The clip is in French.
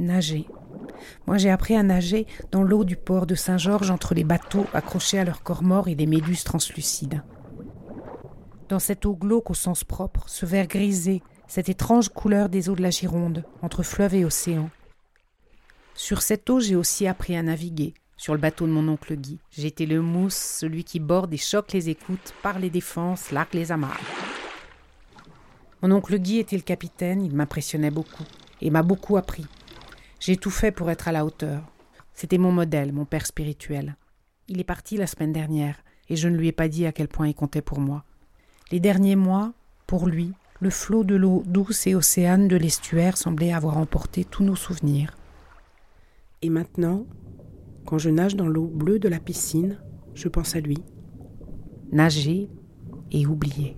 Nager. Moi, j'ai appris à nager dans l'eau du port de Saint-Georges entre les bateaux accrochés à leurs corps morts et les méduses translucides. Dans cette eau glauque au sens propre, ce vert grisé, cette étrange couleur des eaux de la Gironde, entre fleuve et océan. Sur cette eau, j'ai aussi appris à naviguer, sur le bateau de mon oncle Guy. J'étais le mousse, celui qui borde et choque les écoutes, par les défenses, largue les amarres. Mon oncle Guy était le capitaine, il m'impressionnait beaucoup, et m'a beaucoup appris. J'ai tout fait pour être à la hauteur. C'était mon modèle, mon père spirituel. Il est parti la semaine dernière, et je ne lui ai pas dit à quel point il comptait pour moi. Les derniers mois, pour lui, le flot de l'eau douce et océane de l'estuaire semblait avoir emporté tous nos souvenirs. Et maintenant, quand je nage dans l'eau bleue de la piscine, je pense à lui. Nager et oublier.